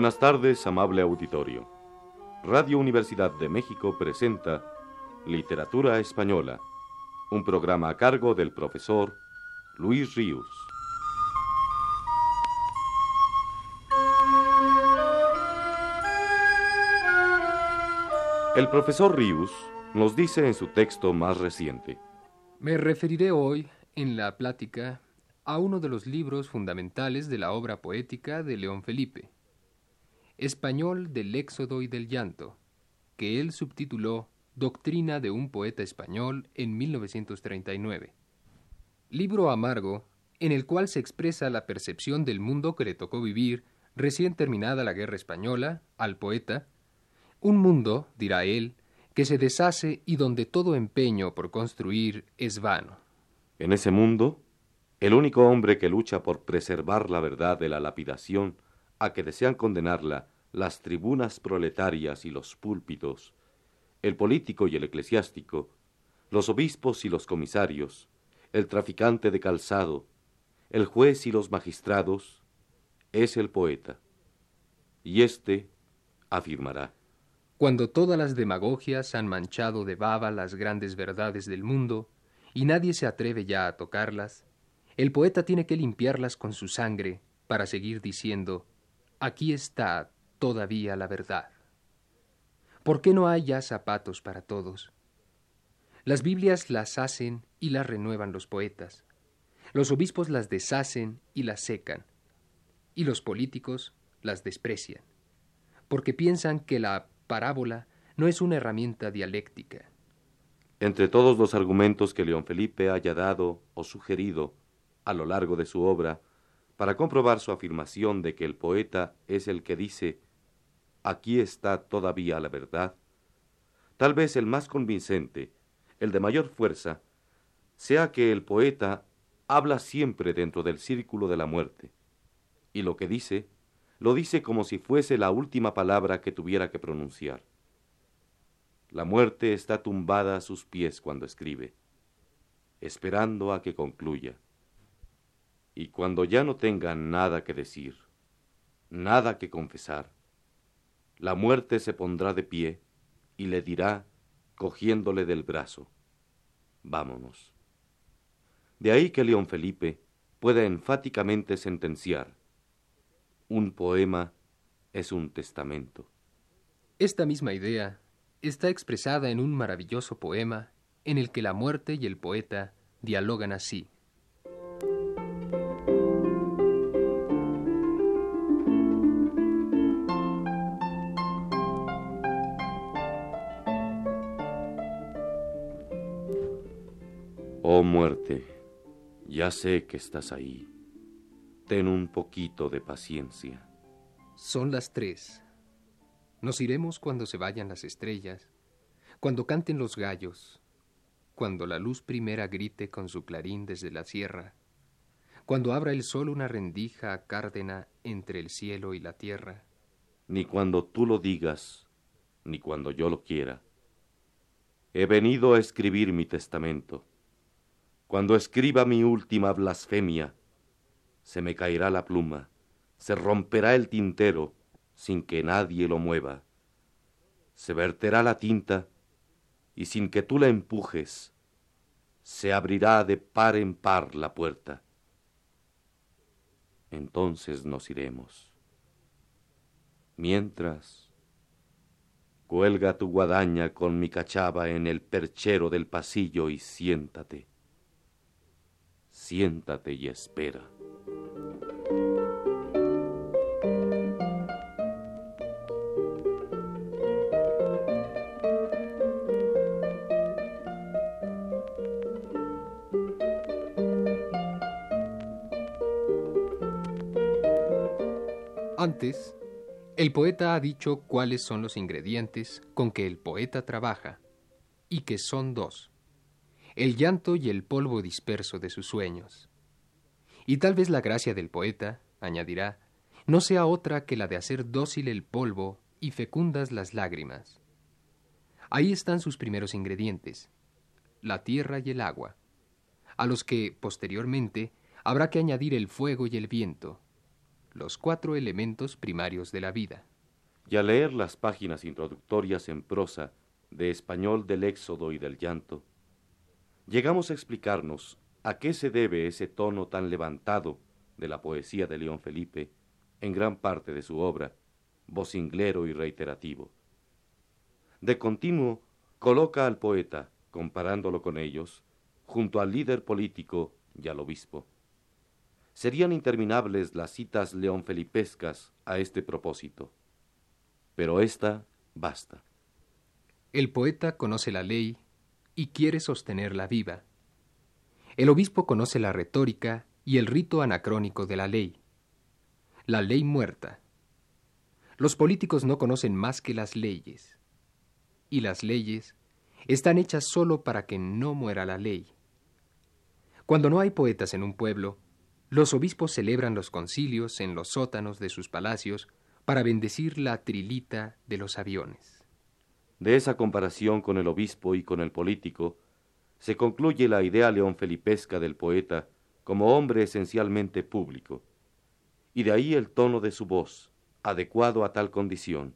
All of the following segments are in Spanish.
Buenas tardes, amable auditorio. Radio Universidad de México presenta Literatura Española, un programa a cargo del profesor Luis Ríos. El profesor Ríos nos dice en su texto más reciente. Me referiré hoy, en la plática, a uno de los libros fundamentales de la obra poética de León Felipe, Español del Éxodo y del Llanto, que él subtituló Doctrina de un poeta español en 1939. Libro amargo en el cual se expresa la percepción del mundo que le tocó vivir recién terminada la guerra española al poeta, un mundo, dirá él, que se deshace y donde todo empeño por construir es vano. En ese mundo, el único hombre que lucha por preservar la verdad de la lapidación a que desean condenarla las tribunas proletarias y los púlpitos, el político y el eclesiástico, los obispos y los comisarios, el traficante de calzado, el juez y los magistrados, es el poeta. Y éste afirmará. Cuando todas las demagogias han manchado de baba las grandes verdades del mundo, y nadie se atreve ya a tocarlas, el poeta tiene que limpiarlas con su sangre para seguir diciendo, aquí está todavía la verdad. ¿Por qué no hay ya zapatos para todos? Las Biblias las hacen y las renuevan los poetas. Los obispos las deshacen y las secan. Y los políticos las desprecian, porque piensan que la parábola no es una herramienta dialéctica. Entre todos los argumentos que León Felipe haya dado o sugerido a lo largo de su obra para comprobar su afirmación de que el poeta es el que dice, aquí está todavía la verdad, tal vez el más convincente, el de mayor fuerza, sea que el poeta habla siempre dentro del círculo de la muerte, y lo que dice, lo dice como si fuese la última palabra que tuviera que pronunciar. La muerte está tumbada a sus pies cuando escribe, esperando a que concluya y cuando ya no tenga nada que decir, nada que confesar, la muerte se pondrá de pie y le dirá, cogiéndole del brazo, vámonos. De ahí que León Felipe pueda enfáticamente sentenciar, un poema es un testamento. Esta misma idea está expresada en un maravilloso poema en el que la muerte y el poeta dialogan así. Muerte, ya sé que estás ahí. Ten un poquito de paciencia. Son las tres. Nos iremos cuando se vayan las estrellas, cuando canten los gallos, cuando la luz primera grite con su clarín desde la sierra, cuando abra el sol una rendija cárdena entre el cielo y la tierra. Ni cuando tú lo digas, ni cuando yo lo quiera. He venido a escribir mi testamento cuando escriba mi última blasfemia, se me caerá la pluma, se romperá el tintero sin que nadie lo mueva. Se verterá la tinta y sin que tú la empujes, se abrirá de par en par la puerta. Entonces nos iremos. Mientras, cuelga tu guadaña con mi cachava en el perchero del pasillo y siéntate siéntate y espera. Antes, el poeta ha dicho cuáles son los ingredientes con que el poeta trabaja, y que son dos el llanto y el polvo disperso de sus sueños. Y tal vez la gracia del poeta, añadirá, no sea otra que la de hacer dócil el polvo y fecundas las lágrimas. Ahí están sus primeros ingredientes, la tierra y el agua, a los que, posteriormente, habrá que añadir el fuego y el viento, los cuatro elementos primarios de la vida. Y al leer las páginas introductorias en prosa de Español del Éxodo y del Llanto, llegamos a explicarnos a qué se debe ese tono tan levantado de la poesía de León Felipe en gran parte de su obra, vocinglero y reiterativo. De continuo coloca al poeta, comparándolo con ellos, junto al líder político y al obispo. Serían interminables las citas leonfelipescas a este propósito, pero esta basta. El poeta conoce la ley y quiere sostenerla viva. El obispo conoce la retórica y el rito anacrónico de la ley. La ley muerta. Los políticos no conocen más que las leyes. Y las leyes están hechas solo para que no muera la ley. Cuando no hay poetas en un pueblo, los obispos celebran los concilios en los sótanos de sus palacios para bendecir la trilita de los aviones. De esa comparación con el obispo y con el político, se concluye la idea leonfelipesca del poeta como hombre esencialmente público, y de ahí el tono de su voz, adecuado a tal condición,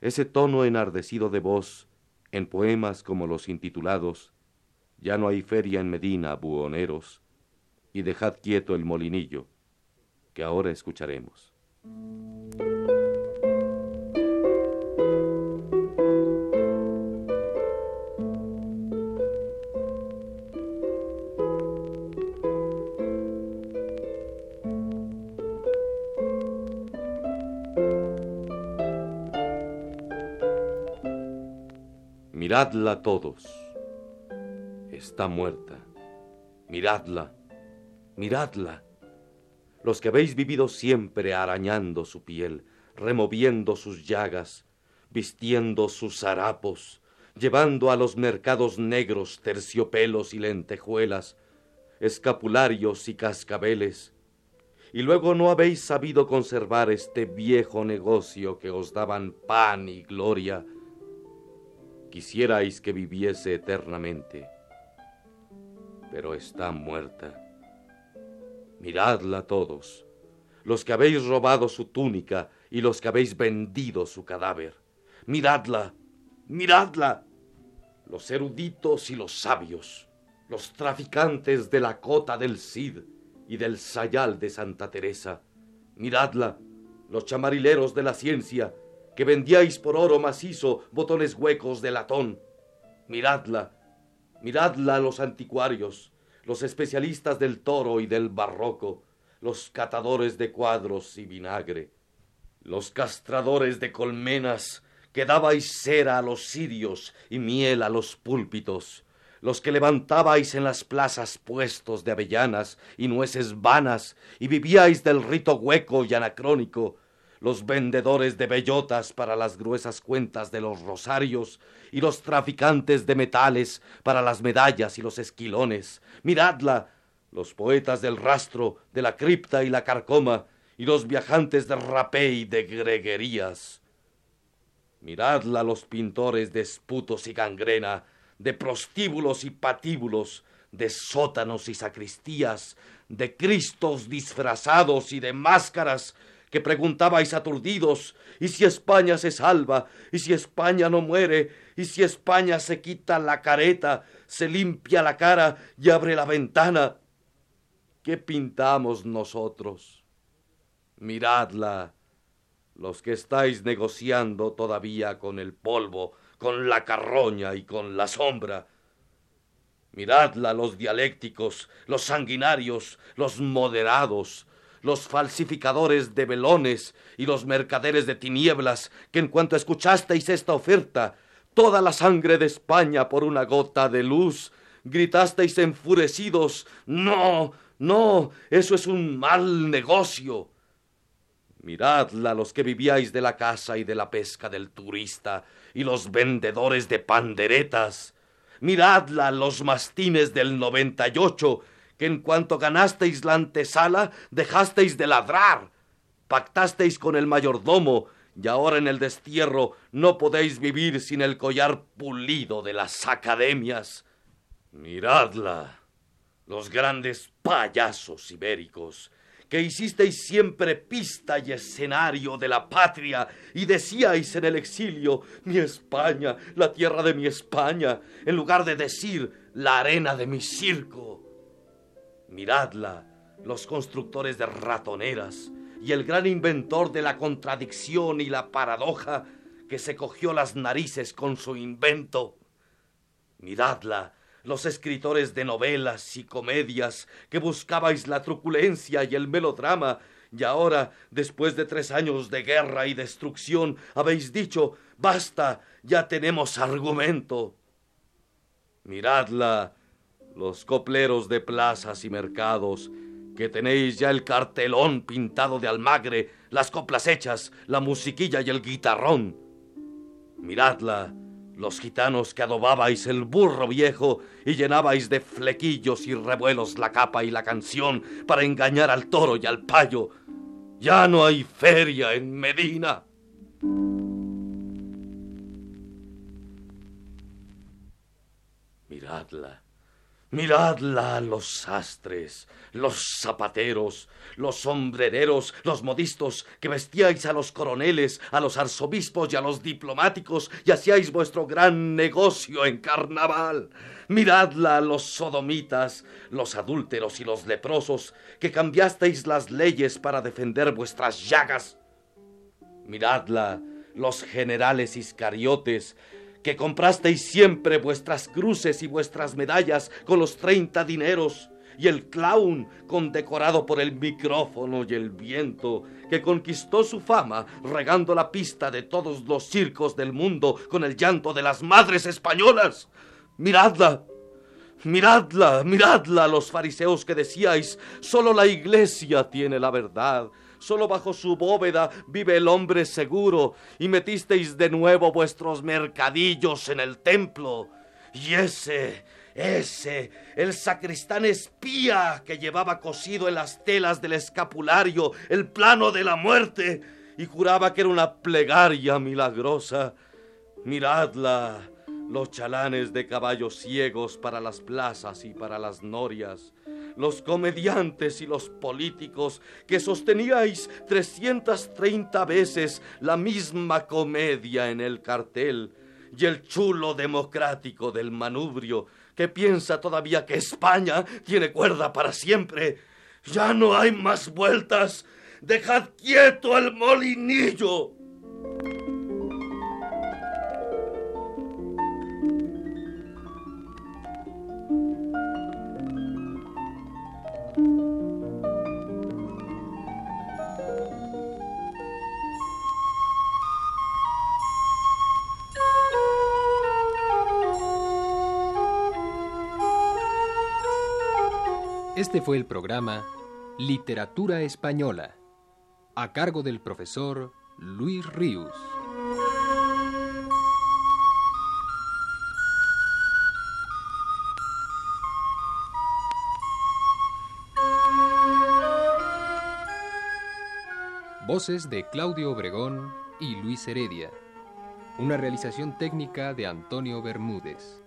ese tono enardecido de voz en poemas como los intitulados Ya no hay feria en Medina, buhoneros, y Dejad quieto el molinillo, que ahora escucharemos. Miradla todos. Está muerta. Miradla. Miradla. Los que habéis vivido siempre arañando su piel, removiendo sus llagas, vistiendo sus harapos, llevando a los mercados negros terciopelos y lentejuelas, escapularios y cascabeles, y luego no habéis sabido conservar este viejo negocio que os daban pan y gloria, Quisierais que viviese eternamente, pero está muerta. Miradla todos, los que habéis robado su túnica y los que habéis vendido su cadáver. Miradla, miradla, los eruditos y los sabios, los traficantes de la cota del Cid y del sayal de Santa Teresa. Miradla, los chamarileros de la ciencia que vendíais por oro macizo botones huecos de latón. Miradla, miradla los anticuarios, los especialistas del toro y del barroco, los catadores de cuadros y vinagre, los castradores de colmenas, que dabais cera a los cirios y miel a los púlpitos, los que levantabais en las plazas puestos de avellanas y nueces vanas y vivíais del rito hueco y anacrónico, los vendedores de bellotas para las gruesas cuentas de los rosarios y los traficantes de metales para las medallas y los esquilones. Miradla, los poetas del rastro, de la cripta y la carcoma, y los viajantes de rapé y de greguerías. Miradla los pintores de esputos y gangrena, de prostíbulos y patíbulos, de sótanos y sacristías, de cristos disfrazados y de máscaras, que preguntabais aturdidos, ¿y si España se salva? ¿Y si España no muere? ¿Y si España se quita la careta, se limpia la cara y abre la ventana? ¿Qué pintamos nosotros? Miradla, los que estáis negociando todavía con el polvo, con la carroña y con la sombra. Miradla los dialécticos, los sanguinarios, los moderados, los falsificadores de velones y los mercaderes de tinieblas, que en cuanto escuchasteis esta oferta, toda la sangre de España por una gota de luz, gritasteis enfurecidos, no, no, eso es un mal negocio. Miradla los que vivíais de la caza y de la pesca del turista, y los vendedores de panderetas. Miradla los mastines del noventa y ocho, que en cuanto ganasteis la antesala dejasteis de ladrar, pactasteis con el mayordomo, y ahora en el destierro no podéis vivir sin el collar pulido de las academias. Miradla, los grandes payasos ibéricos, que hicisteis siempre pista y escenario de la patria y decíais en el exilio, mi España, la tierra de mi España, en lugar de decir, la arena de mi circo. Miradla, los constructores de ratoneras y el gran inventor de la contradicción y la paradoja que se cogió las narices con su invento. Miradla, los escritores de novelas y comedias que buscabais la truculencia y el melodrama, y ahora, después de tres años de guerra y destrucción, habéis dicho, basta, ya tenemos argumento. Miradla, los copleros de plazas y mercados, que tenéis ya el cartelón pintado de almagre, las coplas hechas, la musiquilla y el guitarrón. Miradla, los gitanos que adobabais el burro viejo y llenabais de flequillos y revuelos la capa y la canción para engañar al toro y al payo. Ya no hay feria en Medina. Miradla, Miradla los sastres, los zapateros, los sombrereros, los modistos, que vestíais a los coroneles, a los arzobispos y a los diplomáticos, y hacíais vuestro gran negocio en carnaval. Miradla los sodomitas, los adúlteros y los leprosos, que cambiasteis las leyes para defender vuestras llagas. Miradla los generales iscariotes, que comprasteis siempre vuestras cruces y vuestras medallas con los treinta dineros, y el clown condecorado por el micrófono y el viento, que conquistó su fama regando la pista de todos los circos del mundo con el llanto de las madres españolas. Miradla, miradla, miradla, los fariseos que decíais, solo la iglesia tiene la verdad, solo bajo su bóveda vive el hombre seguro, y metisteis de nuevo vuestros mercadillos en el templo. Y ese, ese, el sacristán espía que llevaba cosido en las telas del escapulario el plano de la muerte y juraba que era una plegaria milagrosa. Miradla, los chalanes de caballos ciegos para las plazas y para las norias, los comediantes y los políticos que sosteníais 330 veces la misma comedia en el cartel, y el chulo democrático del manubrio que piensa todavía que España tiene cuerda para siempre. Ya no hay más vueltas. Dejad quieto al molinillo. Este fue el programa Literatura Española, a cargo del profesor Luis Ríos. Voces de Claudio Obregón y Luis Heredia. Una realización técnica de Antonio Bermúdez.